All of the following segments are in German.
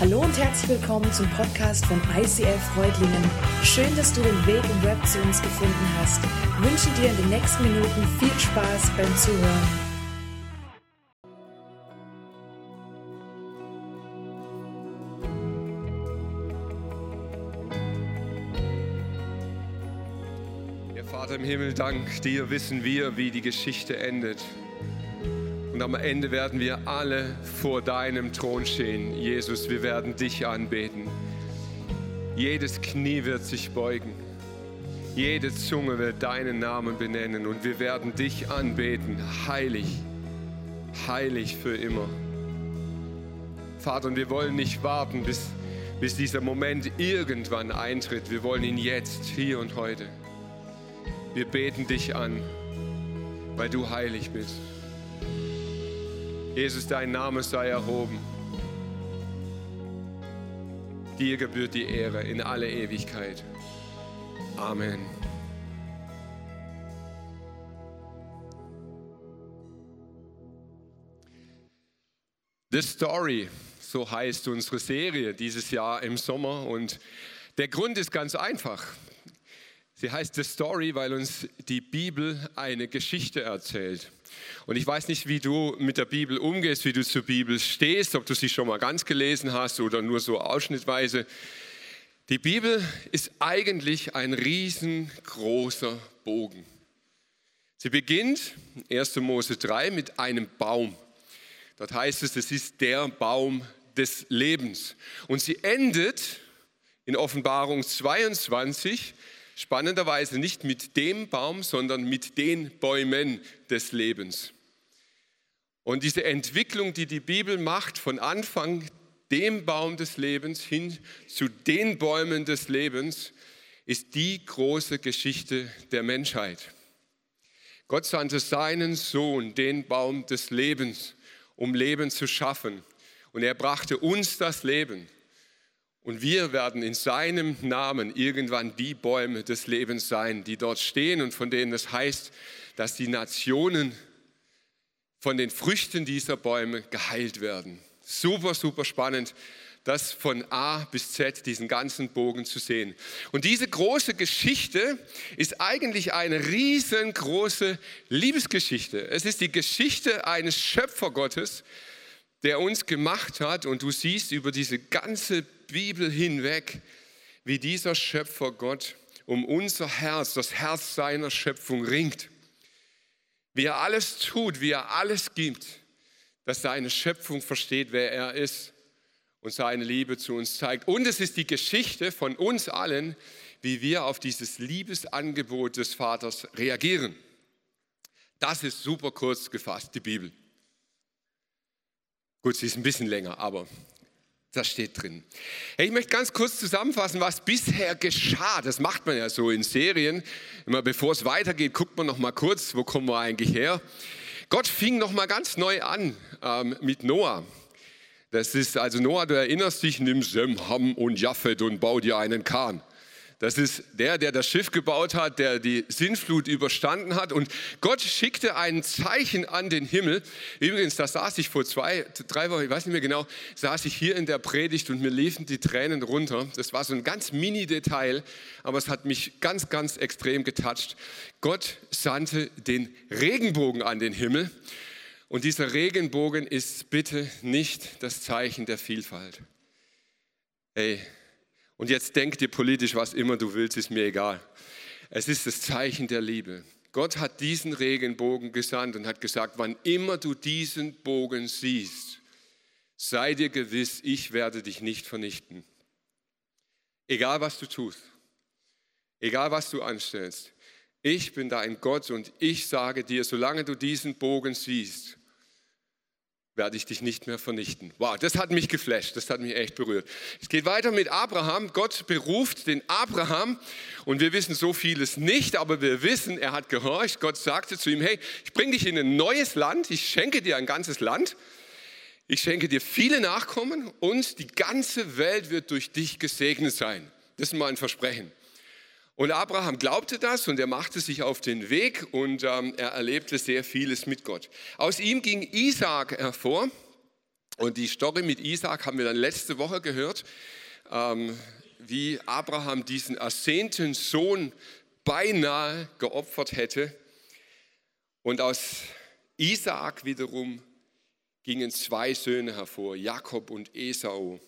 Hallo und herzlich willkommen zum Podcast von ICF Freudlingen. Schön, dass du den Weg im Web zu uns gefunden hast. Ich wünsche dir in den nächsten Minuten viel Spaß beim Zuhören. Ja, Vater im Himmel, dank dir wissen wir, wie die Geschichte endet. Und am Ende werden wir alle vor deinem Thron stehen. Jesus, wir werden dich anbeten. Jedes Knie wird sich beugen. Jede Zunge wird deinen Namen benennen und wir werden dich anbeten. Heilig, heilig für immer. Vater, und wir wollen nicht warten, bis, bis dieser Moment irgendwann eintritt. Wir wollen ihn jetzt, hier und heute. Wir beten dich an, weil du heilig bist. Jesus, dein Name sei erhoben. Dir gebührt die Ehre in alle Ewigkeit. Amen. The Story, so heißt unsere Serie dieses Jahr im Sommer. Und der Grund ist ganz einfach. Sie heißt The Story, weil uns die Bibel eine Geschichte erzählt. Und ich weiß nicht, wie du mit der Bibel umgehst, wie du zur Bibel stehst, ob du sie schon mal ganz gelesen hast oder nur so ausschnittweise. Die Bibel ist eigentlich ein riesengroßer Bogen. Sie beginnt, 1. Mose 3, mit einem Baum. Dort heißt es, es ist der Baum des Lebens. Und sie endet in Offenbarung 22 spannenderweise nicht mit dem Baum, sondern mit den Bäumen des Lebens. Und diese Entwicklung, die die Bibel macht, von Anfang dem Baum des Lebens hin zu den Bäumen des Lebens, ist die große Geschichte der Menschheit. Gott sandte seinen Sohn, den Baum des Lebens, um Leben zu schaffen. Und er brachte uns das Leben. Und wir werden in seinem Namen irgendwann die Bäume des Lebens sein, die dort stehen und von denen es heißt, dass die Nationen von den Früchten dieser Bäume geheilt werden. Super, super spannend, das von A bis Z, diesen ganzen Bogen zu sehen. Und diese große Geschichte ist eigentlich eine riesengroße Liebesgeschichte. Es ist die Geschichte eines Schöpfergottes, der uns gemacht hat. Und du siehst über diese ganze Bibel hinweg, wie dieser Schöpfergott um unser Herz, das Herz seiner Schöpfung ringt wie er alles tut, wie er alles gibt, dass seine Schöpfung versteht, wer er ist und seine Liebe zu uns zeigt. Und es ist die Geschichte von uns allen, wie wir auf dieses Liebesangebot des Vaters reagieren. Das ist super kurz gefasst, die Bibel. Gut, sie ist ein bisschen länger, aber das steht drin. Ich möchte ganz kurz zusammenfassen, was bisher geschah. Das macht man ja so in Serien. Immer bevor es weitergeht, guckt man noch mal kurz, wo kommen wir eigentlich her. Gott fing noch mal ganz neu an ähm, mit Noah. Das ist also Noah, du erinnerst dich, nimm Sem, Ham und Japhet und bau dir einen Kahn. Das ist der, der das Schiff gebaut hat, der die Sintflut überstanden hat. Und Gott schickte ein Zeichen an den Himmel. Übrigens, da saß ich vor zwei, drei Wochen, ich weiß nicht mehr genau, saß ich hier in der Predigt und mir liefen die Tränen runter. Das war so ein ganz Mini-Detail, aber es hat mich ganz, ganz extrem getatscht. Gott sandte den Regenbogen an den Himmel. Und dieser Regenbogen ist bitte nicht das Zeichen der Vielfalt. Ey, und jetzt denk dir politisch, was immer du willst, ist mir egal. Es ist das Zeichen der Liebe. Gott hat diesen Regenbogen gesandt und hat gesagt, wann immer du diesen Bogen siehst, sei dir gewiss, ich werde dich nicht vernichten. Egal was du tust, egal was du anstellst, ich bin dein Gott und ich sage dir, solange du diesen Bogen siehst, werde ich dich nicht mehr vernichten. Wow, das hat mich geflasht, das hat mich echt berührt. Es geht weiter mit Abraham. Gott beruft den Abraham und wir wissen so vieles nicht, aber wir wissen, er hat gehorcht. Gott sagte zu ihm, hey, ich bringe dich in ein neues Land, ich schenke dir ein ganzes Land, ich schenke dir viele Nachkommen und die ganze Welt wird durch dich gesegnet sein. Das ist mal ein Versprechen. Und Abraham glaubte das und er machte sich auf den Weg und ähm, er erlebte sehr vieles mit Gott. Aus ihm ging Isaac hervor Und die Story mit Isaac haben wir dann letzte Woche gehört, ähm, wie Abraham diesen ersehnten Sohn beinahe geopfert hätte. Und aus Isaac wiederum gingen zwei Söhne hervor, Jakob und Esau.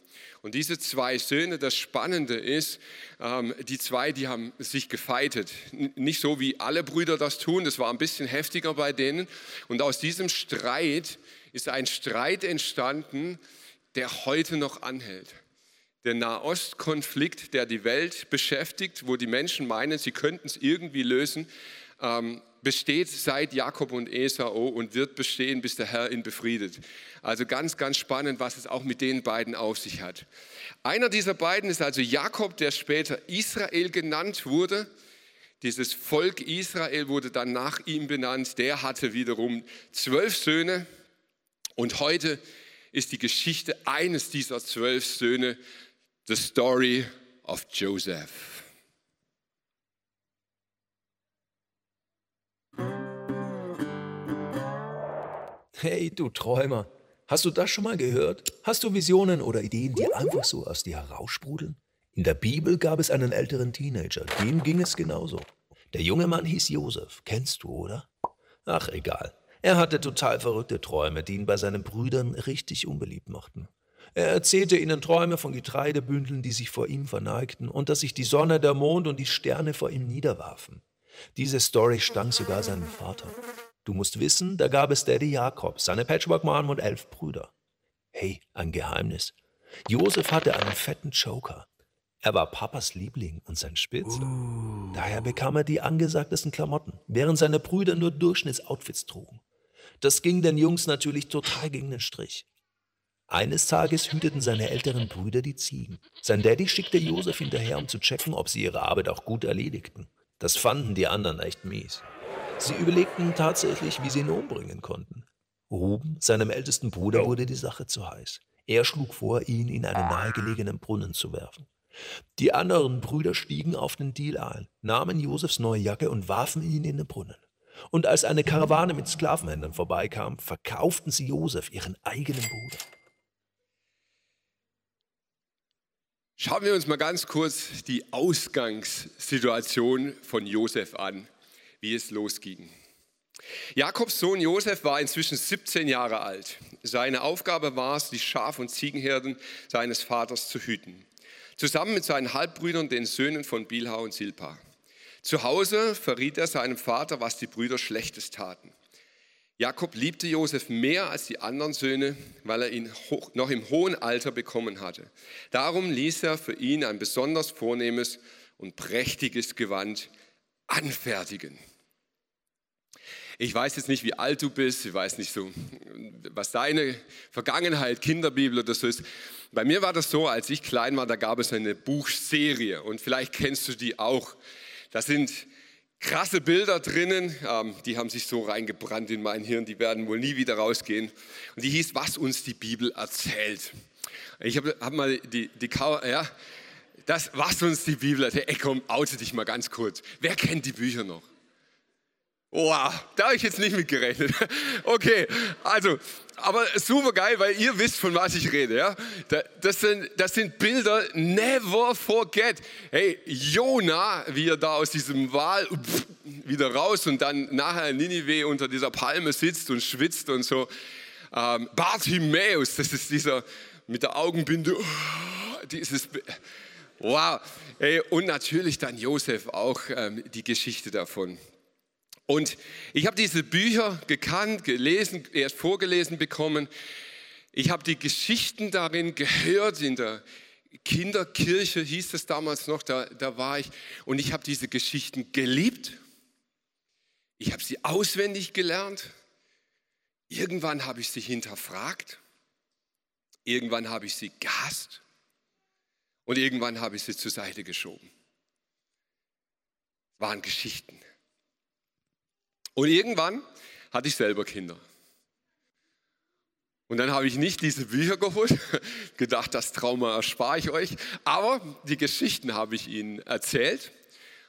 Und diese zwei Söhne, das Spannende ist, ähm, die zwei, die haben sich gefeitet. Nicht so wie alle Brüder das tun, das war ein bisschen heftiger bei denen. Und aus diesem Streit ist ein Streit entstanden, der heute noch anhält. Der Nahostkonflikt, der die Welt beschäftigt, wo die Menschen meinen, sie könnten es irgendwie lösen, ähm, besteht seit Jakob und Esau und wird bestehen, bis der Herr ihn befriedet. Also ganz, ganz spannend, was es auch mit den beiden auf sich hat. Einer dieser beiden ist also Jakob, der später Israel genannt wurde. Dieses Volk Israel wurde dann nach ihm benannt. Der hatte wiederum zwölf Söhne. Und heute ist die Geschichte eines dieser zwölf Söhne, the story of Joseph. Hey, du Träumer, hast du das schon mal gehört? Hast du Visionen oder Ideen, die einfach so aus dir heraussprudeln? In der Bibel gab es einen älteren Teenager, dem ging es genauso. Der junge Mann hieß Josef, kennst du, oder? Ach, egal. Er hatte total verrückte Träume, die ihn bei seinen Brüdern richtig unbeliebt machten. Er erzählte ihnen Träume von Getreidebündeln, die sich vor ihm verneigten und dass sich die Sonne, der Mond und die Sterne vor ihm niederwarfen. Diese Story stank sogar seinem Vater. Du musst wissen, da gab es Daddy Jakob, seine Patchwork-Mom und elf Brüder. Hey, ein Geheimnis. Josef hatte einen fetten Joker. Er war Papas Liebling und sein Spitze. Uh. Daher bekam er die angesagtesten Klamotten, während seine Brüder nur Durchschnittsoutfits trugen. Das ging den Jungs natürlich total gegen den Strich. Eines Tages hüteten seine älteren Brüder die Ziegen. Sein Daddy schickte Josef hinterher, um zu checken, ob sie ihre Arbeit auch gut erledigten. Das fanden die anderen echt mies. Sie überlegten tatsächlich, wie sie ihn umbringen konnten. Ruben, seinem ältesten Bruder, wurde die Sache zu heiß. Er schlug vor, ihn in einen nahegelegenen Brunnen zu werfen. Die anderen Brüder stiegen auf den Deal ein, nahmen Josefs neue Jacke und warfen ihn in den Brunnen. Und als eine Karawane mit Sklavenhändlern vorbeikam, verkauften sie Josef, ihren eigenen Bruder. Schauen wir uns mal ganz kurz die Ausgangssituation von Josef an wie es losging. Jakobs Sohn Josef war inzwischen 17 Jahre alt. Seine Aufgabe war es, die Schaf- und Ziegenherden seines Vaters zu hüten. Zusammen mit seinen Halbbrüdern, den Söhnen von Bilha und Silpa. Zu Hause verriet er seinem Vater, was die Brüder Schlechtes taten. Jakob liebte Josef mehr als die anderen Söhne, weil er ihn noch im hohen Alter bekommen hatte. Darum ließ er für ihn ein besonders vornehmes und prächtiges Gewand anfertigen. Ich weiß jetzt nicht, wie alt du bist, ich weiß nicht so, was deine Vergangenheit, Kinderbibel oder so ist. Bei mir war das so, als ich klein war, da gab es eine Buchserie und vielleicht kennst du die auch. Da sind krasse Bilder drinnen, ähm, die haben sich so reingebrannt in mein Hirn, die werden wohl nie wieder rausgehen. Und die hieß, was uns die Bibel erzählt. Ich habe hab mal die, die ja, das, was uns die Bibel erzählt. Ey, komm, oute dich mal ganz kurz. Wer kennt die Bücher noch? Wow, da habe ich jetzt nicht mit gerechnet. Okay, also, aber super geil, weil ihr wisst, von was ich rede. Ja? Das, sind, das sind Bilder, never forget. Hey, Jona, wie er da aus diesem Wal wieder raus und dann nachher in Ninive unter dieser Palme sitzt und schwitzt und so. Ähm, Bartimäus, das ist dieser mit der Augenbinde, dieses, wow. Hey, und natürlich dann Josef auch ähm, die Geschichte davon. Und ich habe diese Bücher gekannt, gelesen, erst vorgelesen bekommen. Ich habe die Geschichten darin gehört, in der Kinderkirche hieß es damals noch, da, da war ich. Und ich habe diese Geschichten geliebt. Ich habe sie auswendig gelernt. Irgendwann habe ich sie hinterfragt. Irgendwann habe ich sie gehasst. Und irgendwann habe ich sie zur Seite geschoben. Es waren Geschichten. Und irgendwann hatte ich selber Kinder. Und dann habe ich nicht diese Bücher geholt, gedacht, das Trauma erspare ich euch, aber die Geschichten habe ich ihnen erzählt.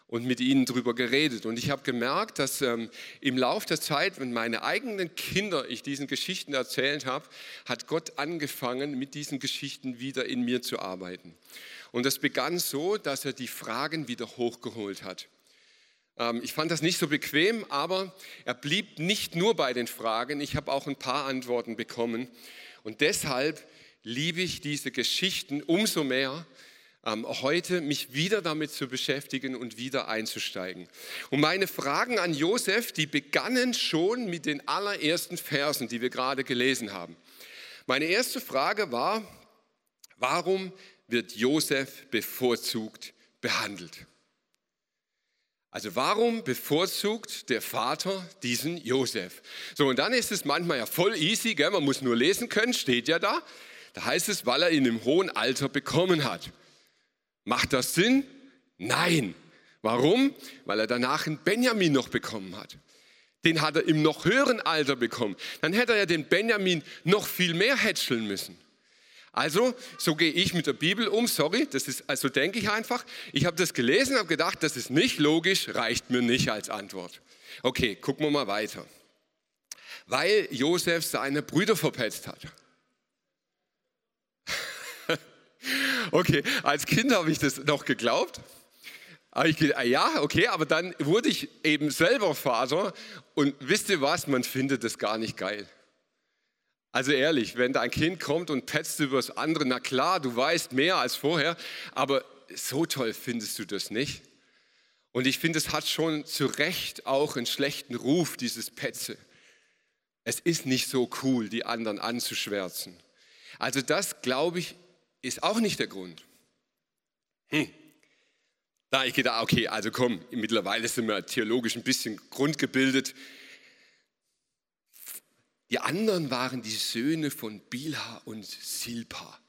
und mit ihnen darüber geredet. Und ich habe gemerkt, dass ähm, im Laufe der Zeit, wenn meine eigenen Kinder ich diesen Geschichten erzählt habe, hat Gott angefangen, mit diesen Geschichten wieder in mir zu arbeiten. Und das begann so, dass er die Fragen wieder hochgeholt hat. Ähm, ich fand das nicht so bequem, aber er blieb nicht nur bei den Fragen. Ich habe auch ein paar Antworten bekommen. Und deshalb liebe ich diese Geschichten umso mehr, ähm, heute mich wieder damit zu beschäftigen und wieder einzusteigen. Und meine Fragen an Josef, die begannen schon mit den allerersten Versen, die wir gerade gelesen haben. Meine erste Frage war, warum wird Josef bevorzugt behandelt? Also warum bevorzugt der Vater diesen Josef? So, und dann ist es manchmal ja voll easy, gell? man muss nur lesen können, steht ja da. Da heißt es, weil er ihn im hohen Alter bekommen hat. Macht das Sinn? Nein. Warum? Weil er danach einen Benjamin noch bekommen hat. Den hat er im noch höheren Alter bekommen. Dann hätte er ja den Benjamin noch viel mehr hätscheln müssen. Also, so gehe ich mit der Bibel um. Sorry, das ist, also denke ich einfach. Ich habe das gelesen, habe gedacht, das ist nicht logisch, reicht mir nicht als Antwort. Okay, gucken wir mal weiter. Weil Josef seine Brüder verpetzt hat. Okay, als Kind habe ich das noch geglaubt. Aber ich gedacht, ah ja, okay, aber dann wurde ich eben selber Vater und wisst ihr was, man findet das gar nicht geil. Also ehrlich, wenn dein Kind kommt und petzt über das andere, na klar, du weißt mehr als vorher, aber so toll findest du das nicht. Und ich finde, es hat schon zu Recht auch einen schlechten Ruf, dieses Petze. Es ist nicht so cool, die anderen anzuschwärzen. Also das, glaube ich, ist auch nicht der Grund. Hm. Da ich gedacht, okay, also komm, mittlerweile sind wir theologisch ein bisschen grundgebildet. Die anderen waren die Söhne von Bilha und Silpa.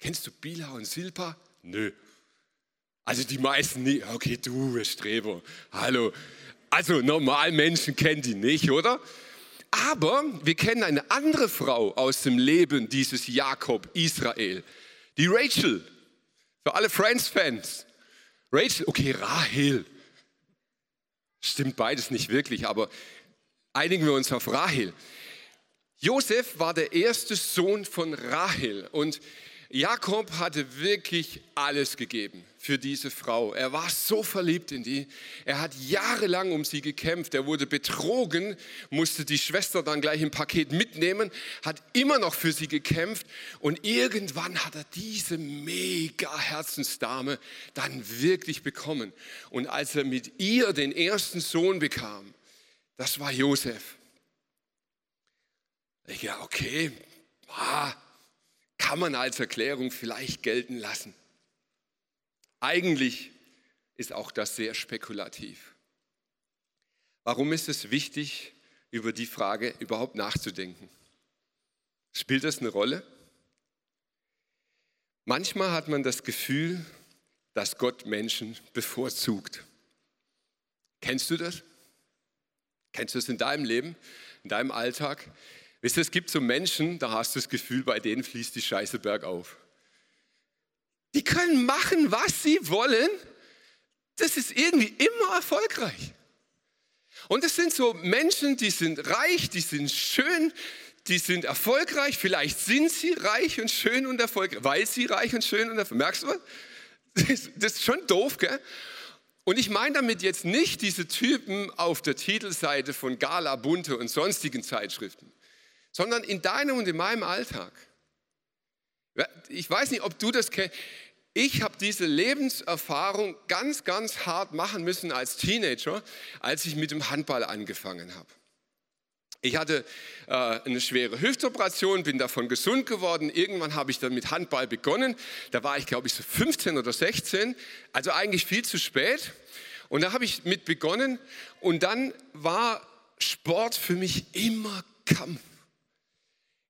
Kennst du Bilha und Silpa? Nö. Also die meisten nicht. Okay, du Streber. Hallo. Also normal Menschen kennen die nicht, oder? Aber wir kennen eine andere Frau aus dem Leben dieses Jakob Israel, die Rachel. Für alle Friends-Fans. Rachel, okay, Rahel. Stimmt beides nicht wirklich, aber einigen wir uns auf Rahel. Josef war der erste Sohn von Rahel und Jakob hatte wirklich alles gegeben für diese Frau. Er war so verliebt in die. Er hat jahrelang um sie gekämpft. Er wurde betrogen, musste die Schwester dann gleich im Paket mitnehmen, hat immer noch für sie gekämpft und irgendwann hat er diese mega Herzensdame dann wirklich bekommen. Und als er mit ihr den ersten Sohn bekam, das war Josef. Ich ja, okay, ah, kann man als Erklärung vielleicht gelten lassen. Eigentlich ist auch das sehr spekulativ. Warum ist es wichtig, über die Frage überhaupt nachzudenken? Spielt das eine Rolle? Manchmal hat man das Gefühl, dass Gott Menschen bevorzugt. Kennst du das? Kennst du es in deinem Leben, in deinem Alltag? Wisst ihr, es gibt so Menschen, da hast du das Gefühl, bei denen fließt die Scheiße bergauf. Die können machen, was sie wollen. Das ist irgendwie immer erfolgreich. Und es sind so Menschen, die sind reich, die sind schön, die sind erfolgreich. Vielleicht sind sie reich und schön und erfolgreich, weil sie reich und schön und erfolgreich. Merkst du was? Das ist schon doof, gell? Und ich meine damit jetzt nicht diese Typen auf der Titelseite von Gala, Bunte und sonstigen Zeitschriften sondern in deinem und in meinem Alltag. Ich weiß nicht, ob du das kennst. Ich habe diese Lebenserfahrung ganz, ganz hart machen müssen als Teenager, als ich mit dem Handball angefangen habe. Ich hatte äh, eine schwere Hüftoperation, bin davon gesund geworden. Irgendwann habe ich dann mit Handball begonnen. Da war ich, glaube ich, so 15 oder 16, also eigentlich viel zu spät. Und da habe ich mit begonnen und dann war Sport für mich immer Kampf.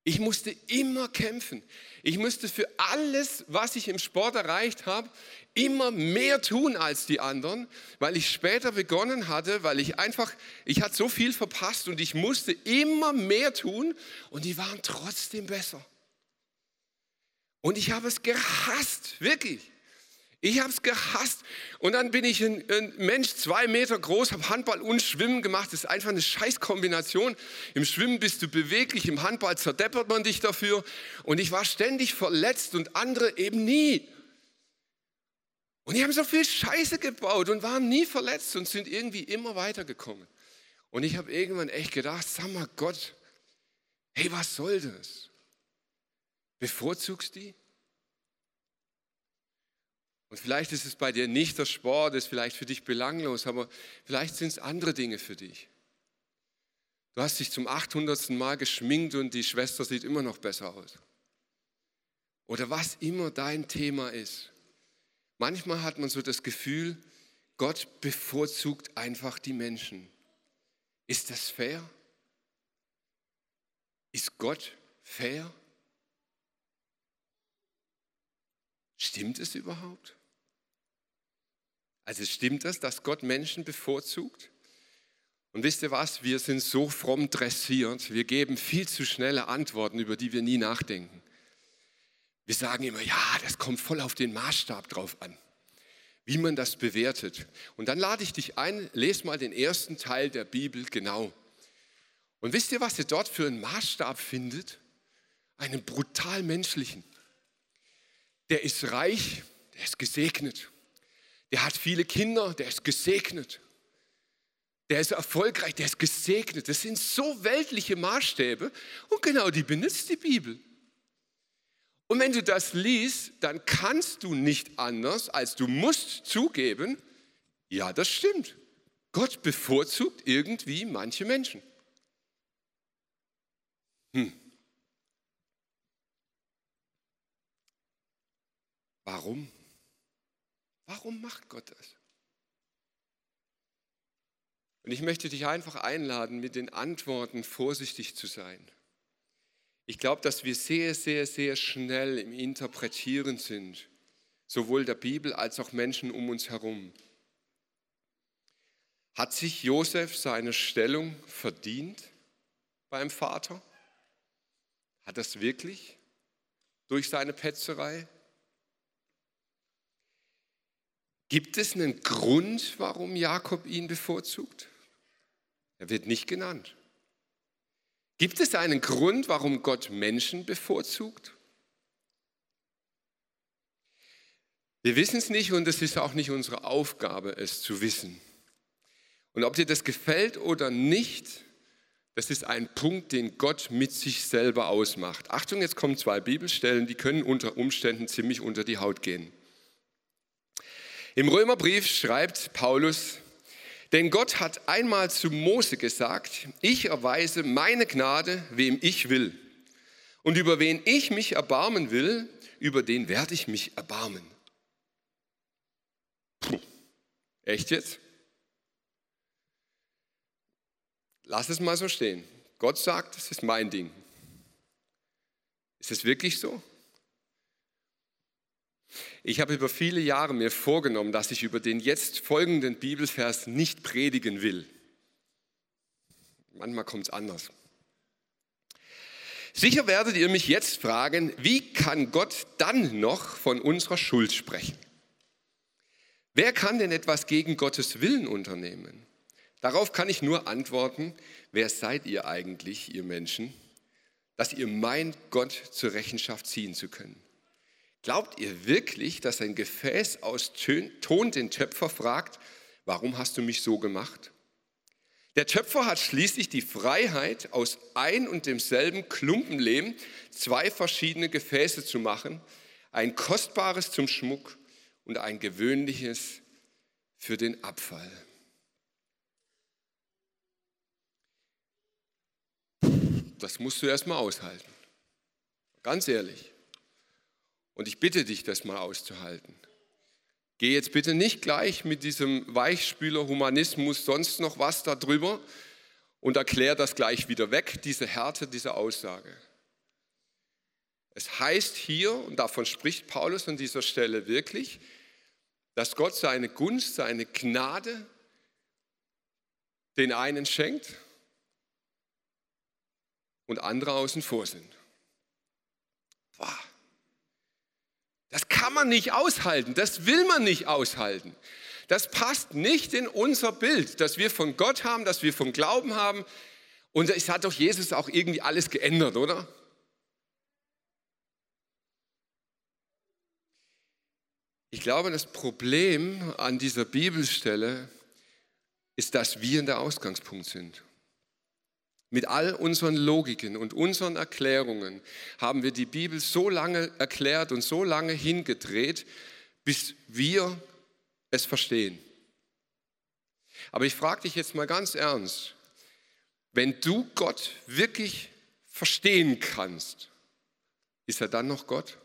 Ich musste immer kämpfen. Ich musste für alles, was ich im Sport erreicht habe, immer mehr tun als die anderen, weil ich später begonnen hatte, weil ich einfach, ich hatte so viel verpasst und ich musste immer mehr tun und die waren trotzdem besser. Und ich habe es gehasst, wirklich. Ich habe es gehasst. Und dann bin ich ein, ein Mensch, zwei Meter groß, habe Handball und Schwimmen gemacht. Das ist einfach eine Scheißkombination. Im Schwimmen bist du beweglich, im Handball zerdeppert man dich dafür. Und ich war ständig verletzt und andere eben nie. Und die haben so viel Scheiße gebaut und waren nie verletzt und sind irgendwie immer weitergekommen. Und ich habe irgendwann echt gedacht, sag mal Gott, hey, was soll das? Bevorzugst die? Und vielleicht ist es bei dir nicht der Sport, ist vielleicht für dich belanglos, aber vielleicht sind es andere Dinge für dich. Du hast dich zum 800. Mal geschminkt und die Schwester sieht immer noch besser aus. Oder was immer dein Thema ist. Manchmal hat man so das Gefühl, Gott bevorzugt einfach die Menschen. Ist das fair? Ist Gott fair? Stimmt es überhaupt? Also stimmt das, dass Gott Menschen bevorzugt? Und wisst ihr was? Wir sind so fromm dressiert. Wir geben viel zu schnelle Antworten, über die wir nie nachdenken. Wir sagen immer, ja, das kommt voll auf den Maßstab drauf an, wie man das bewertet. Und dann lade ich dich ein, lese mal den ersten Teil der Bibel genau. Und wisst ihr, was ihr dort für einen Maßstab findet? Einen brutal menschlichen. Der ist reich, der ist gesegnet der hat viele Kinder, der ist gesegnet. Der ist erfolgreich, der ist gesegnet. Das sind so weltliche Maßstäbe und genau die benutzt die Bibel. Und wenn du das liest, dann kannst du nicht anders, als du musst zugeben, ja, das stimmt. Gott bevorzugt irgendwie manche Menschen. Hm. Warum? Warum macht Gott das? Und ich möchte dich einfach einladen, mit den Antworten vorsichtig zu sein. Ich glaube, dass wir sehr, sehr, sehr schnell im Interpretieren sind, sowohl der Bibel als auch Menschen um uns herum. Hat sich Josef seine Stellung verdient beim Vater? Hat das wirklich durch seine Petzerei? Gibt es einen Grund, warum Jakob ihn bevorzugt? Er wird nicht genannt. Gibt es einen Grund, warum Gott Menschen bevorzugt? Wir wissen es nicht und es ist auch nicht unsere Aufgabe, es zu wissen. Und ob dir das gefällt oder nicht, das ist ein Punkt, den Gott mit sich selber ausmacht. Achtung, jetzt kommen zwei Bibelstellen, die können unter Umständen ziemlich unter die Haut gehen. Im Römerbrief schreibt Paulus, denn Gott hat einmal zu Mose gesagt, ich erweise meine Gnade, wem ich will. Und über wen ich mich erbarmen will, über den werde ich mich erbarmen. Puh, echt jetzt? Lass es mal so stehen. Gott sagt, es ist mein Ding. Ist es wirklich so? Ich habe über viele Jahre mir vorgenommen, dass ich über den jetzt folgenden Bibelvers nicht predigen will. Manchmal kommt es anders. Sicher werdet ihr mich jetzt fragen, wie kann Gott dann noch von unserer Schuld sprechen? Wer kann denn etwas gegen Gottes Willen unternehmen? Darauf kann ich nur antworten, wer seid ihr eigentlich, ihr Menschen, dass ihr meint, Gott zur Rechenschaft ziehen zu können? Glaubt ihr wirklich, dass ein Gefäß aus Ton den Töpfer fragt, warum hast du mich so gemacht? Der Töpfer hat schließlich die Freiheit, aus ein und demselben Klumpen Lehm zwei verschiedene Gefäße zu machen, ein kostbares zum Schmuck und ein gewöhnliches für den Abfall. Das musst du erst mal aushalten. Ganz ehrlich. Und ich bitte dich, das mal auszuhalten. Geh jetzt bitte nicht gleich mit diesem Weichspüler Humanismus sonst noch was darüber und erklär das gleich wieder weg, diese Härte diese Aussage. Es heißt hier, und davon spricht Paulus an dieser Stelle wirklich, dass Gott seine Gunst, seine Gnade den einen schenkt und andere außen vor sind. Wow. Das kann man nicht aushalten, das will man nicht aushalten. Das passt nicht in unser Bild, das wir von Gott haben, das wir vom Glauben haben. Und es hat doch Jesus auch irgendwie alles geändert, oder? Ich glaube, das Problem an dieser Bibelstelle ist, dass wir in der Ausgangspunkt sind. Mit all unseren Logiken und unseren Erklärungen haben wir die Bibel so lange erklärt und so lange hingedreht, bis wir es verstehen. Aber ich frage dich jetzt mal ganz ernst, wenn du Gott wirklich verstehen kannst, ist er dann noch Gott?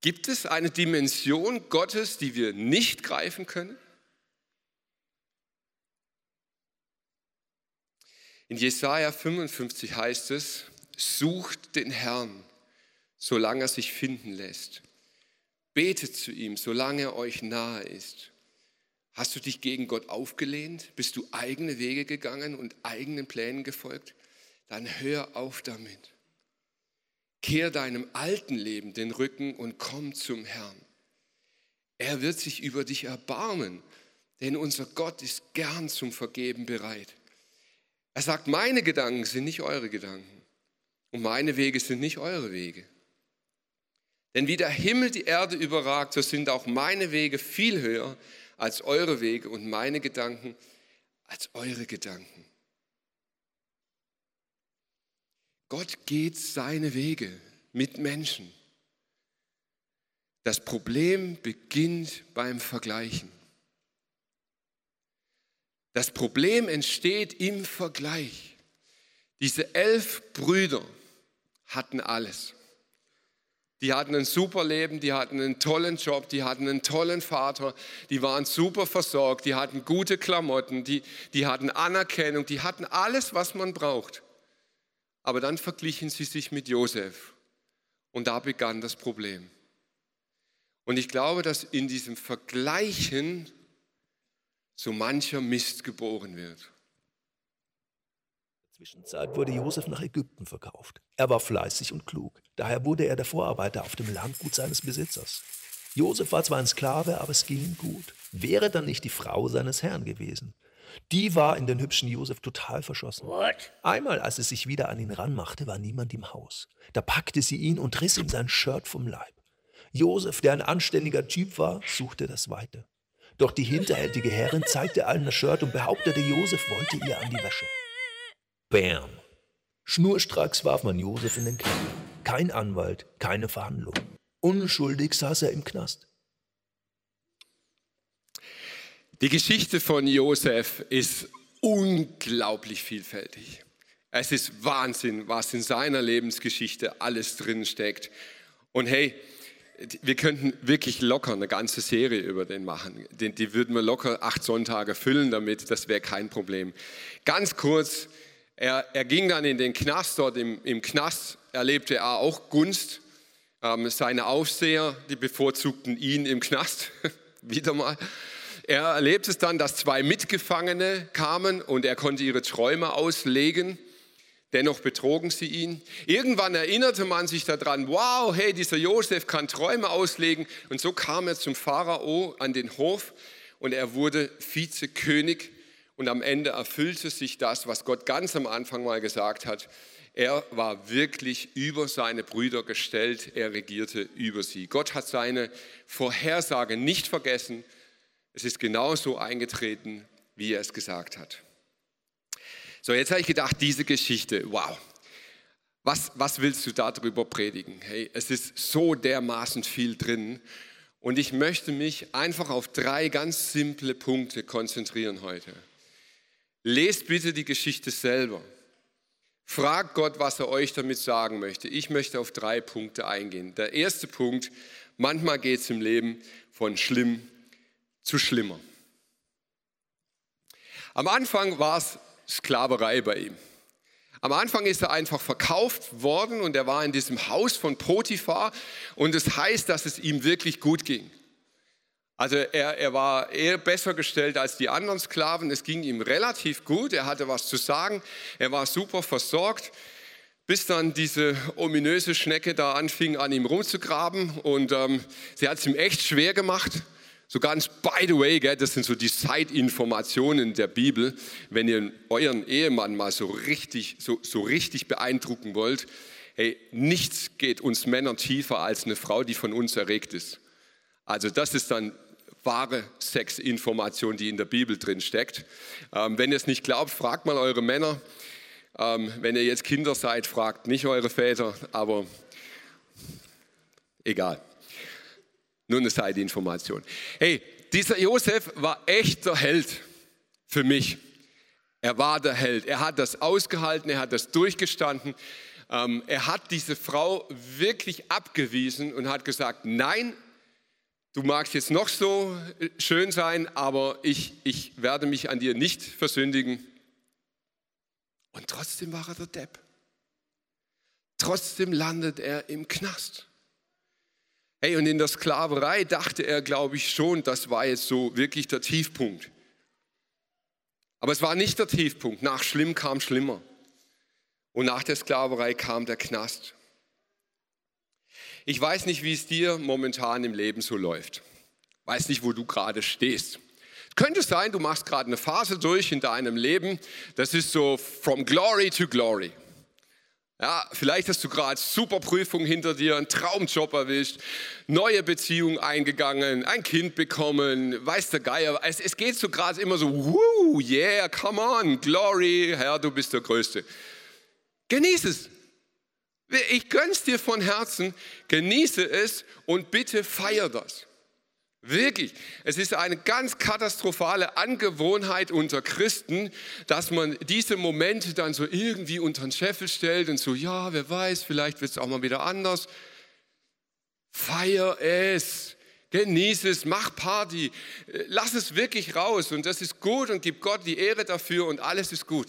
Gibt es eine Dimension Gottes, die wir nicht greifen können? In Jesaja 55 heißt es: Sucht den Herrn, solange er sich finden lässt. Betet zu ihm, solange er euch nahe ist. Hast du dich gegen Gott aufgelehnt? Bist du eigene Wege gegangen und eigenen Plänen gefolgt? Dann hör auf damit. Kehr deinem alten Leben den Rücken und komm zum Herrn. Er wird sich über dich erbarmen, denn unser Gott ist gern zum Vergeben bereit. Er sagt, meine Gedanken sind nicht eure Gedanken und meine Wege sind nicht eure Wege. Denn wie der Himmel die Erde überragt, so sind auch meine Wege viel höher als eure Wege und meine Gedanken als eure Gedanken. Gott geht seine Wege mit Menschen. Das Problem beginnt beim Vergleichen. Das Problem entsteht im Vergleich. Diese elf Brüder hatten alles. Die hatten ein super Leben, die hatten einen tollen Job, die hatten einen tollen Vater, die waren super versorgt, die hatten gute Klamotten, die, die hatten Anerkennung, die hatten alles, was man braucht. Aber dann verglichen sie sich mit Josef und da begann das Problem. Und ich glaube, dass in diesem Vergleichen so mancher Mist geboren wird. Zwischenzeit wurde Josef nach Ägypten verkauft. Er war fleißig und klug. Daher wurde er der Vorarbeiter auf dem Landgut seines Besitzers. Josef war zwar ein Sklave, aber es ging ihm gut. Wäre dann nicht die Frau seines Herrn gewesen. Die war in den hübschen Josef total verschossen. What? Einmal, als es sich wieder an ihn ranmachte, war niemand im Haus. Da packte sie ihn und riss ihm sein Shirt vom Leib. Josef, der ein anständiger Typ war, suchte das Weite. Doch die hinterhältige Herrin zeigte allen das Shirt und behauptete, Josef wollte ihr an die Wäsche. Bam. Schnurstracks warf man Josef in den Knast. Kein Anwalt, keine Verhandlung. Unschuldig saß er im Knast. Die Geschichte von Josef ist unglaublich vielfältig. Es ist Wahnsinn, was in seiner Lebensgeschichte alles drin steckt. Und hey, wir könnten wirklich locker eine ganze Serie über den machen. Die, die würden wir locker acht Sonntage füllen damit, das wäre kein Problem. Ganz kurz, er, er ging dann in den Knast, dort im, im Knast erlebte er auch Gunst. Ähm, seine Aufseher, die bevorzugten ihn im Knast, wieder mal. Er erlebte es dann, dass zwei Mitgefangene kamen und er konnte ihre Träume auslegen. Dennoch betrogen sie ihn. Irgendwann erinnerte man sich daran, wow, hey, dieser Josef kann Träume auslegen. Und so kam er zum Pharao an den Hof und er wurde Vizekönig und am Ende erfüllte sich das, was Gott ganz am Anfang mal gesagt hat. Er war wirklich über seine Brüder gestellt, er regierte über sie. Gott hat seine Vorhersage nicht vergessen. Es ist genauso eingetreten, wie er es gesagt hat. So, jetzt habe ich gedacht, diese Geschichte, wow, was, was willst du darüber predigen? Hey, es ist so dermaßen viel drin. Und ich möchte mich einfach auf drei ganz simple Punkte konzentrieren heute. Lest bitte die Geschichte selber. Fragt Gott, was er euch damit sagen möchte. Ich möchte auf drei Punkte eingehen. Der erste Punkt, manchmal geht es im Leben von schlimm zu schlimmer. Am Anfang war es Sklaverei bei ihm. Am Anfang ist er einfach verkauft worden und er war in diesem Haus von Potiphar und es das heißt, dass es ihm wirklich gut ging. Also er, er war eher besser gestellt als die anderen Sklaven. Es ging ihm relativ gut. Er hatte was zu sagen. Er war super versorgt. bis dann diese ominöse Schnecke da anfing, an ihm rumzugraben. Und ähm, sie hat es ihm echt schwer gemacht. So ganz, by the way, gell, das sind so die Zeitinformationen der Bibel. Wenn ihr euren Ehemann mal so richtig, so, so richtig beeindrucken wollt, hey, nichts geht uns Männern tiefer als eine Frau, die von uns erregt ist. Also das ist dann wahre Sexinformation, die in der Bibel drin steckt. Ähm, wenn ihr es nicht glaubt, fragt mal eure Männer. Ähm, wenn ihr jetzt Kinder seid, fragt nicht eure Väter, aber egal. Nur eine Side-Information. Hey, dieser Josef war echter Held für mich. Er war der Held. Er hat das ausgehalten, er hat das durchgestanden. Ähm, er hat diese Frau wirklich abgewiesen und hat gesagt, nein, du magst jetzt noch so schön sein, aber ich, ich werde mich an dir nicht versündigen. Und trotzdem war er der Depp. Trotzdem landet er im Knast. Hey, und in der Sklaverei dachte er, glaube ich, schon, das war jetzt so wirklich der Tiefpunkt. Aber es war nicht der Tiefpunkt. Nach schlimm kam schlimmer. Und nach der Sklaverei kam der Knast. Ich weiß nicht, wie es dir momentan im Leben so läuft. Weiß nicht, wo du gerade stehst. Könnte sein, du machst gerade eine Phase durch in deinem Leben. Das ist so from glory to glory. Ja, vielleicht hast du gerade super Prüfung hinter dir, einen Traumjob erwischt, neue Beziehung eingegangen, ein Kind bekommen, weiß der Geier. Es, es geht so gerade immer so, woo, yeah, come on, glory, Herr, du bist der Größte. Genieß es. Ich gönn's dir von Herzen, genieße es und bitte feier das. Wirklich, es ist eine ganz katastrophale Angewohnheit unter Christen, dass man diese Momente dann so irgendwie unter den Scheffel stellt und so, ja, wer weiß, vielleicht wird es auch mal wieder anders. Feier es, genieße es, mach Party, lass es wirklich raus und das ist gut und gib Gott die Ehre dafür und alles ist gut.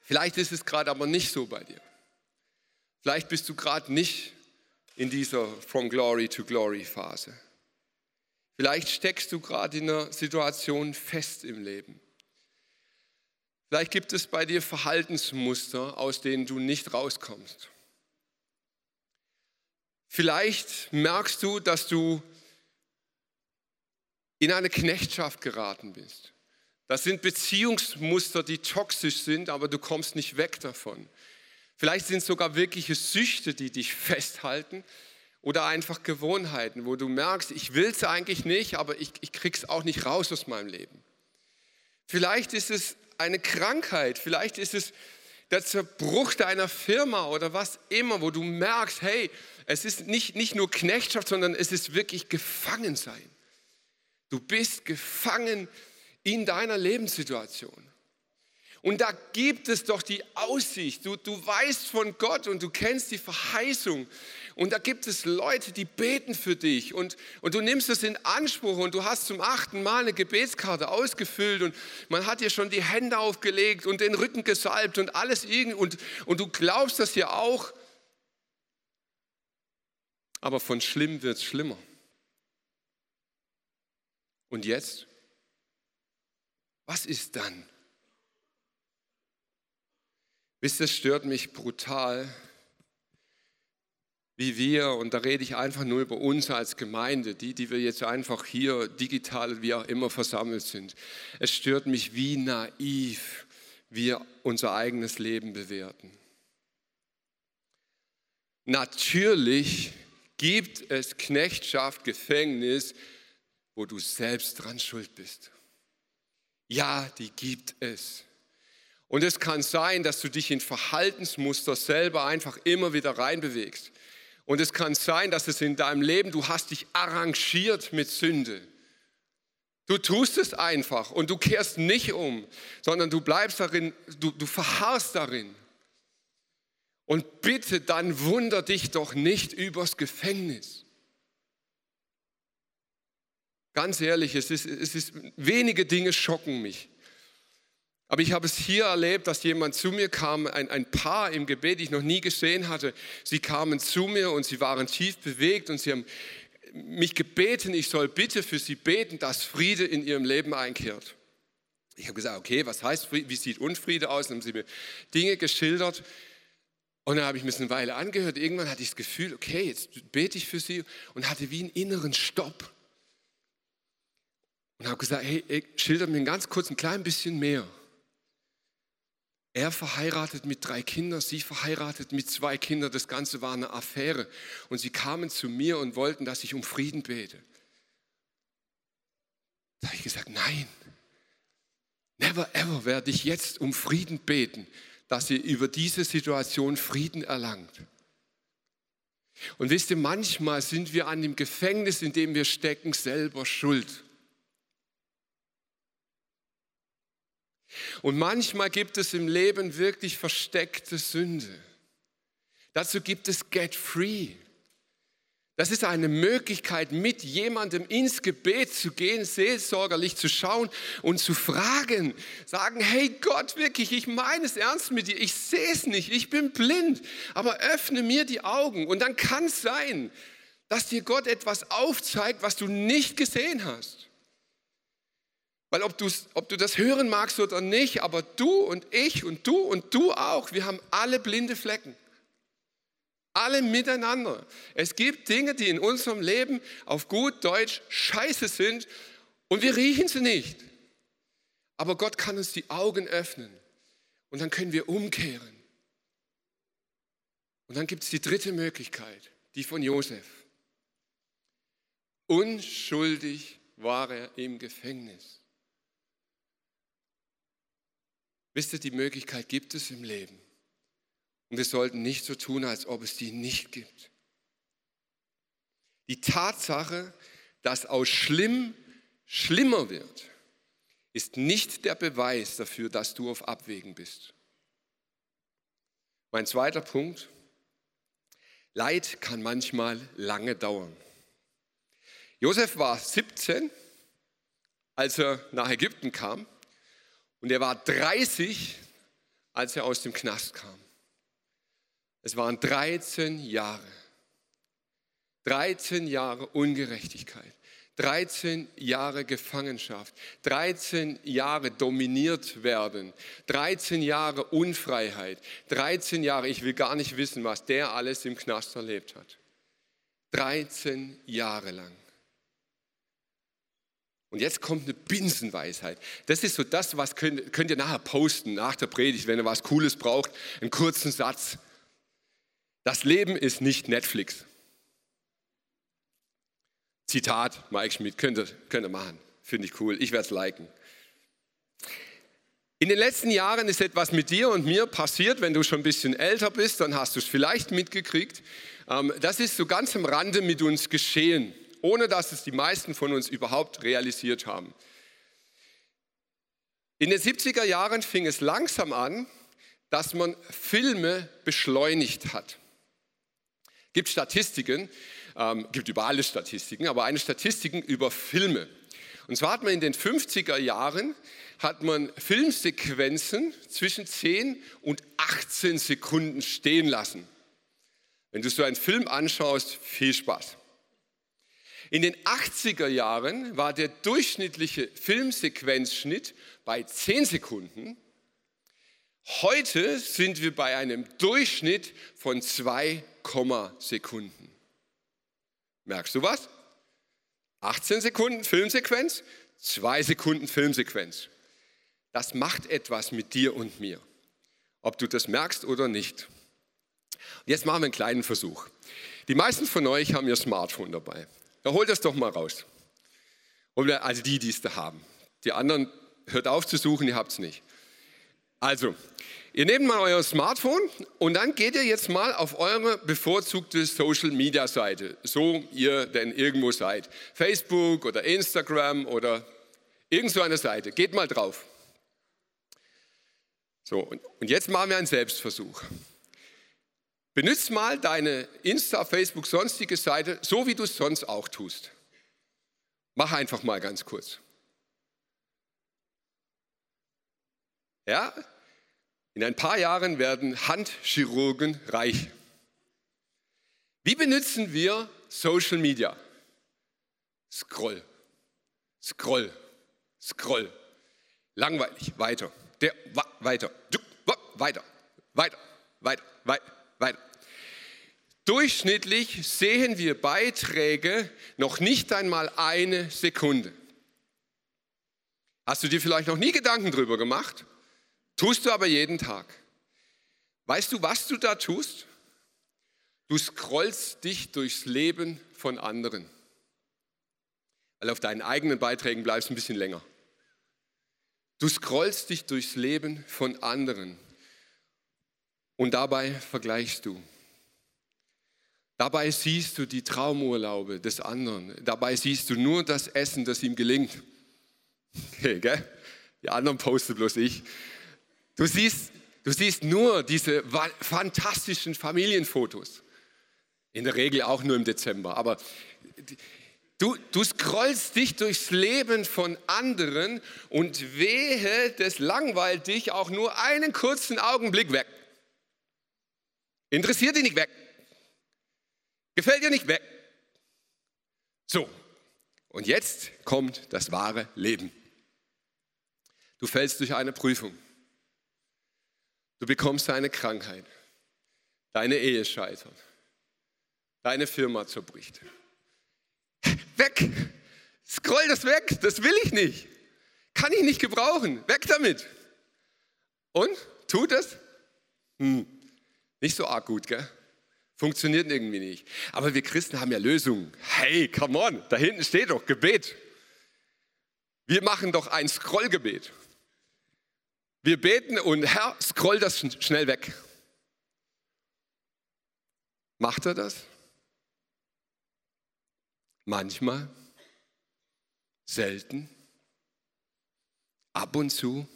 Vielleicht ist es gerade aber nicht so bei dir. Vielleicht bist du gerade nicht in dieser From Glory to Glory Phase. Vielleicht steckst du gerade in einer Situation fest im Leben. Vielleicht gibt es bei dir Verhaltensmuster, aus denen du nicht rauskommst. Vielleicht merkst du, dass du in eine Knechtschaft geraten bist. Das sind Beziehungsmuster, die toxisch sind, aber du kommst nicht weg davon. Vielleicht sind es sogar wirkliche Süchte, die dich festhalten oder einfach Gewohnheiten, wo du merkst, ich will es eigentlich nicht, aber ich, ich krieg's auch nicht raus aus meinem Leben. Vielleicht ist es eine Krankheit, vielleicht ist es der Zerbruch deiner Firma oder was immer, wo du merkst, hey, es ist nicht, nicht nur Knechtschaft, sondern es ist wirklich Gefangensein. Du bist gefangen in deiner Lebenssituation. Und da gibt es doch die Aussicht. Du, du weißt von Gott und du kennst die Verheißung. Und da gibt es Leute, die beten für dich. Und, und du nimmst es in Anspruch und du hast zum achten Mal eine Gebetskarte ausgefüllt und man hat dir schon die Hände aufgelegt und den Rücken gesalbt und alles irgendwie. Und, und du glaubst das ja auch. Aber von schlimm wird es schlimmer. Und jetzt? Was ist dann? Wisst ihr, es stört mich brutal, wie wir, und da rede ich einfach nur über uns als Gemeinde, die, die wir jetzt einfach hier digital, wie auch immer versammelt sind. Es stört mich, wie naiv wir unser eigenes Leben bewerten. Natürlich gibt es Knechtschaft, Gefängnis, wo du selbst dran schuld bist. Ja, die gibt es. Und es kann sein, dass du dich in Verhaltensmuster selber einfach immer wieder reinbewegst. Und es kann sein, dass es in deinem Leben, du hast dich arrangiert mit Sünde. Du tust es einfach und du kehrst nicht um, sondern du bleibst darin, du, du verharrst darin. Und bitte, dann wunder dich doch nicht übers Gefängnis. Ganz ehrlich, es ist, es ist, wenige Dinge schocken mich. Aber ich habe es hier erlebt, dass jemand zu mir kam, ein, ein Paar im Gebet, die ich noch nie gesehen hatte. Sie kamen zu mir und sie waren tief bewegt und sie haben mich gebeten, ich soll bitte für sie beten, dass Friede in ihrem Leben einkehrt. Ich habe gesagt, okay, was heißt, wie sieht Unfriede aus? Dann haben sie mir Dinge geschildert. Und dann habe ich mir eine Weile angehört. Irgendwann hatte ich das Gefühl, okay, jetzt bete ich für sie und hatte wie einen inneren Stopp. Und habe gesagt, hey, schilder mir ganz kurz ein klein bisschen mehr. Er verheiratet mit drei Kindern, sie verheiratet mit zwei Kindern. Das Ganze war eine Affäre. Und sie kamen zu mir und wollten, dass ich um Frieden bete. Da habe ich gesagt, nein, never ever werde ich jetzt um Frieden beten, dass ihr über diese Situation Frieden erlangt. Und wisst ihr, manchmal sind wir an dem Gefängnis, in dem wir stecken, selber schuld. Und manchmal gibt es im Leben wirklich versteckte Sünde. Dazu gibt es Get Free. Das ist eine Möglichkeit, mit jemandem ins Gebet zu gehen, seelsorgerlich zu schauen und zu fragen. Sagen, hey Gott, wirklich, ich meine es ernst mit dir. Ich sehe es nicht, ich bin blind, aber öffne mir die Augen. Und dann kann es sein, dass dir Gott etwas aufzeigt, was du nicht gesehen hast. Weil ob, ob du das hören magst oder nicht, aber du und ich und du und du auch, wir haben alle blinde Flecken. Alle miteinander. Es gibt Dinge, die in unserem Leben auf gut Deutsch scheiße sind und wir riechen sie nicht. Aber Gott kann uns die Augen öffnen und dann können wir umkehren. Und dann gibt es die dritte Möglichkeit, die von Josef. Unschuldig war er im Gefängnis. Wisst ihr, die Möglichkeit gibt es im Leben. Und wir sollten nicht so tun, als ob es die nicht gibt. Die Tatsache, dass aus schlimm schlimmer wird, ist nicht der Beweis dafür, dass du auf Abwägen bist. Mein zweiter Punkt, Leid kann manchmal lange dauern. Josef war 17, als er nach Ägypten kam und er war 30, als er aus dem Knast kam. Es waren 13 Jahre. 13 Jahre Ungerechtigkeit. 13 Jahre Gefangenschaft, 13 Jahre dominiert werden, 13 Jahre Unfreiheit, 13 Jahre, ich will gar nicht wissen, was der alles im Knast erlebt hat. 13 Jahre lang. Und jetzt kommt eine Binsenweisheit. Das ist so das, was könnt, könnt ihr nachher posten, nach der Predigt, wenn ihr was Cooles braucht, einen kurzen Satz. Das Leben ist nicht Netflix. Zitat, Mike Schmidt, könnt ihr, könnt ihr machen. Finde ich cool. Ich werde es liken. In den letzten Jahren ist etwas mit dir und mir passiert. Wenn du schon ein bisschen älter bist, dann hast du es vielleicht mitgekriegt. Ähm, das ist so ganz am Rande mit uns geschehen ohne dass es die meisten von uns überhaupt realisiert haben. In den 70er Jahren fing es langsam an, dass man Filme beschleunigt hat. Es Gibt Statistiken, ähm, gibt über alle Statistiken, aber eine Statistik über Filme. Und zwar hat man in den 50er Jahren hat man Filmsequenzen zwischen 10 und 18 Sekunden stehen lassen. Wenn du so einen Film anschaust, viel Spaß. In den 80er Jahren war der durchschnittliche Filmsequenzschnitt bei 10 Sekunden. Heute sind wir bei einem Durchschnitt von 2, Sekunden. Merkst du was? 18 Sekunden Filmsequenz, 2 Sekunden Filmsequenz. Das macht etwas mit dir und mir, ob du das merkst oder nicht. Jetzt machen wir einen kleinen Versuch. Die meisten von euch haben ihr Smartphone dabei. Ja, holt das doch mal raus. Also die, die es da haben. Die anderen, hört auf zu suchen, ihr habt es nicht. Also, ihr nehmt mal euer Smartphone und dann geht ihr jetzt mal auf eure bevorzugte Social-Media-Seite, so ihr denn irgendwo seid. Facebook oder Instagram oder irgend so eine Seite. Geht mal drauf. So, und jetzt machen wir einen Selbstversuch. Benütz mal deine Insta, Facebook, sonstige Seite, so wie du es sonst auch tust. Mach einfach mal ganz kurz. Ja, in ein paar Jahren werden Handchirurgen reich. Wie benutzen wir Social Media? Scroll, Scroll, Scroll. Langweilig. Weiter. Der, weiter. Du, wa, weiter. Weiter. Weiter. Weiter. Weiter. Durchschnittlich sehen wir Beiträge noch nicht einmal eine Sekunde. Hast du dir vielleicht noch nie Gedanken drüber gemacht? Tust du aber jeden Tag. Weißt du, was du da tust? Du scrollst dich durchs Leben von anderen. Weil auf deinen eigenen Beiträgen bleibst du ein bisschen länger. Du scrollst dich durchs Leben von anderen und dabei vergleichst du. Dabei siehst du die Traumurlaube des anderen. Dabei siehst du nur das Essen, das ihm gelingt. Okay, gell? Die anderen posten bloß ich. Du siehst, du siehst nur diese fantastischen Familienfotos. In der Regel auch nur im Dezember. Aber du, du scrollst dich durchs Leben von anderen und wehe, das langweilt dich auch nur einen kurzen Augenblick weg. Interessiert dich nicht weg. Gefällt dir nicht weg. So, und jetzt kommt das wahre Leben. Du fällst durch eine Prüfung. Du bekommst eine Krankheit. Deine Ehe scheitert. Deine Firma zerbricht. Weg! Scroll das weg, das will ich nicht. Kann ich nicht gebrauchen. Weg damit. Und? Tut es? Hm. Nicht so arg gut, gell? Funktioniert irgendwie nicht. Aber wir Christen haben ja Lösungen. Hey, come on, da hinten steht doch Gebet. Wir machen doch ein Scrollgebet. Wir beten und Herr, scroll das schnell weg. Macht er das? Manchmal, selten, ab und zu.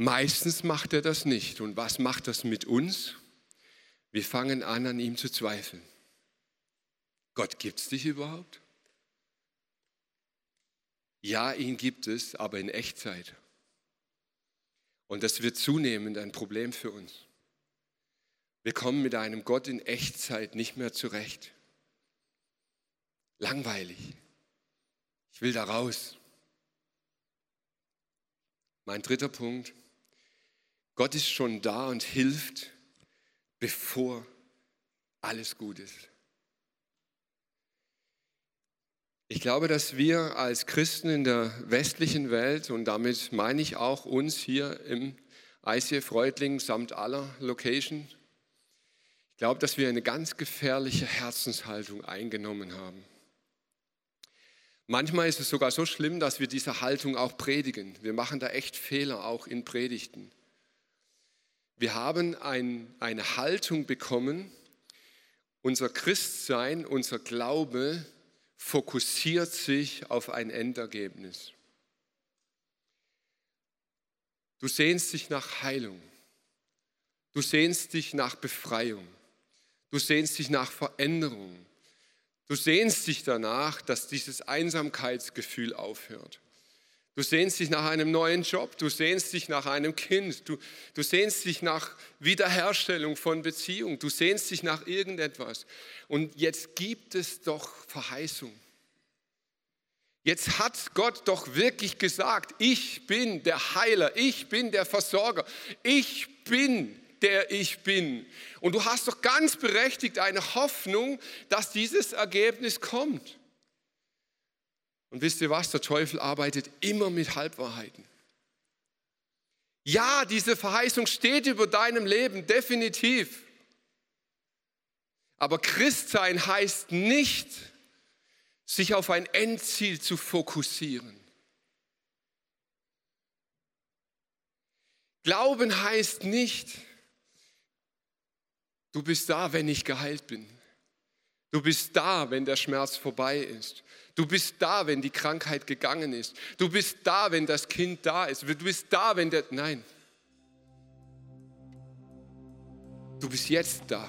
Meistens macht er das nicht. Und was macht das mit uns? Wir fangen an, an ihm zu zweifeln. Gott gibt es dich überhaupt? Ja, ihn gibt es, aber in Echtzeit. Und das wird zunehmend ein Problem für uns. Wir kommen mit einem Gott in Echtzeit nicht mehr zurecht. Langweilig. Ich will da raus. Mein dritter Punkt. Gott ist schon da und hilft, bevor alles gut ist. Ich glaube, dass wir als Christen in der westlichen Welt, und damit meine ich auch uns hier im ICF Reutling samt aller Location, ich glaube, dass wir eine ganz gefährliche Herzenshaltung eingenommen haben. Manchmal ist es sogar so schlimm, dass wir diese Haltung auch predigen. Wir machen da echt Fehler, auch in Predigten. Wir haben ein, eine Haltung bekommen, unser Christsein, unser Glaube fokussiert sich auf ein Endergebnis. Du sehnst dich nach Heilung. Du sehnst dich nach Befreiung. Du sehnst dich nach Veränderung. Du sehnst dich danach, dass dieses Einsamkeitsgefühl aufhört. Du sehnst dich nach einem neuen Job, du sehnst dich nach einem Kind, du, du sehnst dich nach Wiederherstellung von Beziehung, du sehnst dich nach irgendetwas. Und jetzt gibt es doch Verheißung. Jetzt hat Gott doch wirklich gesagt, ich bin der Heiler, ich bin der Versorger, ich bin der ich bin. Und du hast doch ganz berechtigt eine Hoffnung, dass dieses Ergebnis kommt. Und wisst ihr was? Der Teufel arbeitet immer mit Halbwahrheiten. Ja, diese Verheißung steht über deinem Leben, definitiv. Aber Christsein heißt nicht, sich auf ein Endziel zu fokussieren. Glauben heißt nicht, du bist da, wenn ich geheilt bin. Du bist da, wenn der Schmerz vorbei ist. Du bist da, wenn die Krankheit gegangen ist. Du bist da, wenn das Kind da ist. Du bist da, wenn der... Nein. Du bist jetzt da.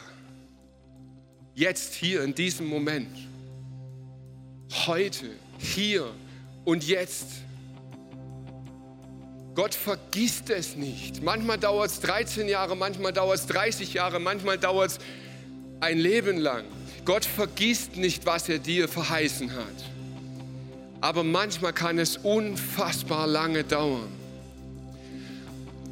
Jetzt hier in diesem Moment. Heute, hier und jetzt. Gott vergisst es nicht. Manchmal dauert es 13 Jahre, manchmal dauert es 30 Jahre, manchmal dauert es ein Leben lang. Gott vergisst nicht, was er dir verheißen hat. Aber manchmal kann es unfassbar lange dauern.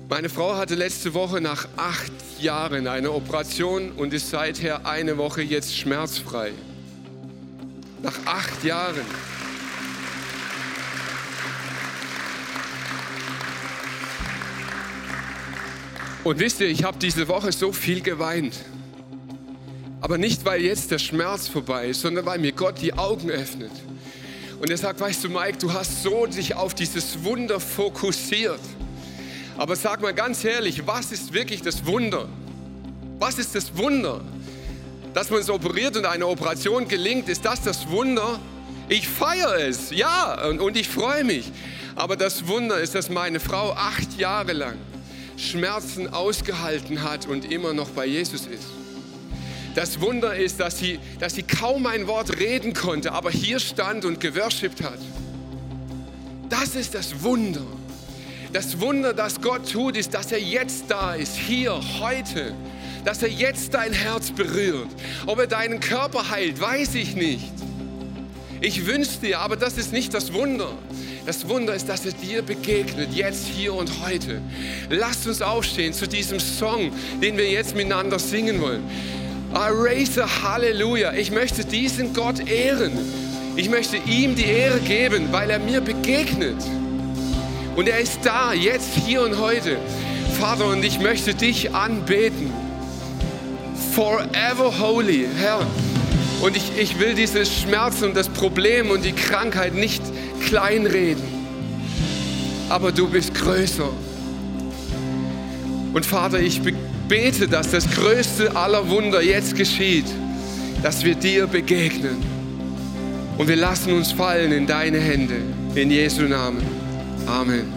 Meine Frau hatte letzte Woche nach acht Jahren eine Operation und ist seither eine Woche jetzt schmerzfrei. Nach acht Jahren. Und wisst ihr, ich habe diese Woche so viel geweint. Aber nicht, weil jetzt der Schmerz vorbei ist, sondern weil mir Gott die Augen öffnet. Und er sagt, weißt du, Mike, du hast so dich auf dieses Wunder fokussiert. Aber sag mal ganz ehrlich, was ist wirklich das Wunder? Was ist das Wunder? Dass man es operiert und eine Operation gelingt, ist das das Wunder? Ich feiere es, ja, und, und ich freue mich. Aber das Wunder ist, dass meine Frau acht Jahre lang Schmerzen ausgehalten hat und immer noch bei Jesus ist. Das Wunder ist, dass sie, dass sie kaum ein Wort reden konnte, aber hier stand und geworshipped hat. Das ist das Wunder. Das Wunder, das Gott tut, ist, dass er jetzt da ist, hier, heute. Dass er jetzt dein Herz berührt. Ob er deinen Körper heilt, weiß ich nicht. Ich wünsche dir, aber das ist nicht das Wunder. Das Wunder ist, dass er dir begegnet, jetzt, hier und heute. Lasst uns aufstehen zu diesem Song, den wir jetzt miteinander singen wollen. I raise a Halleluja. Ich möchte diesen Gott ehren. Ich möchte ihm die Ehre geben, weil er mir begegnet. Und er ist da, jetzt, hier und heute. Vater, und ich möchte dich anbeten. Forever holy, Herr. Und ich, ich will diese Schmerzen und das Problem und die Krankheit nicht kleinreden. Aber du bist größer. Und Vater, ich bete, dass das größte aller Wunder jetzt geschieht, dass wir dir begegnen. Und wir lassen uns fallen in deine Hände. In Jesu Namen. Amen.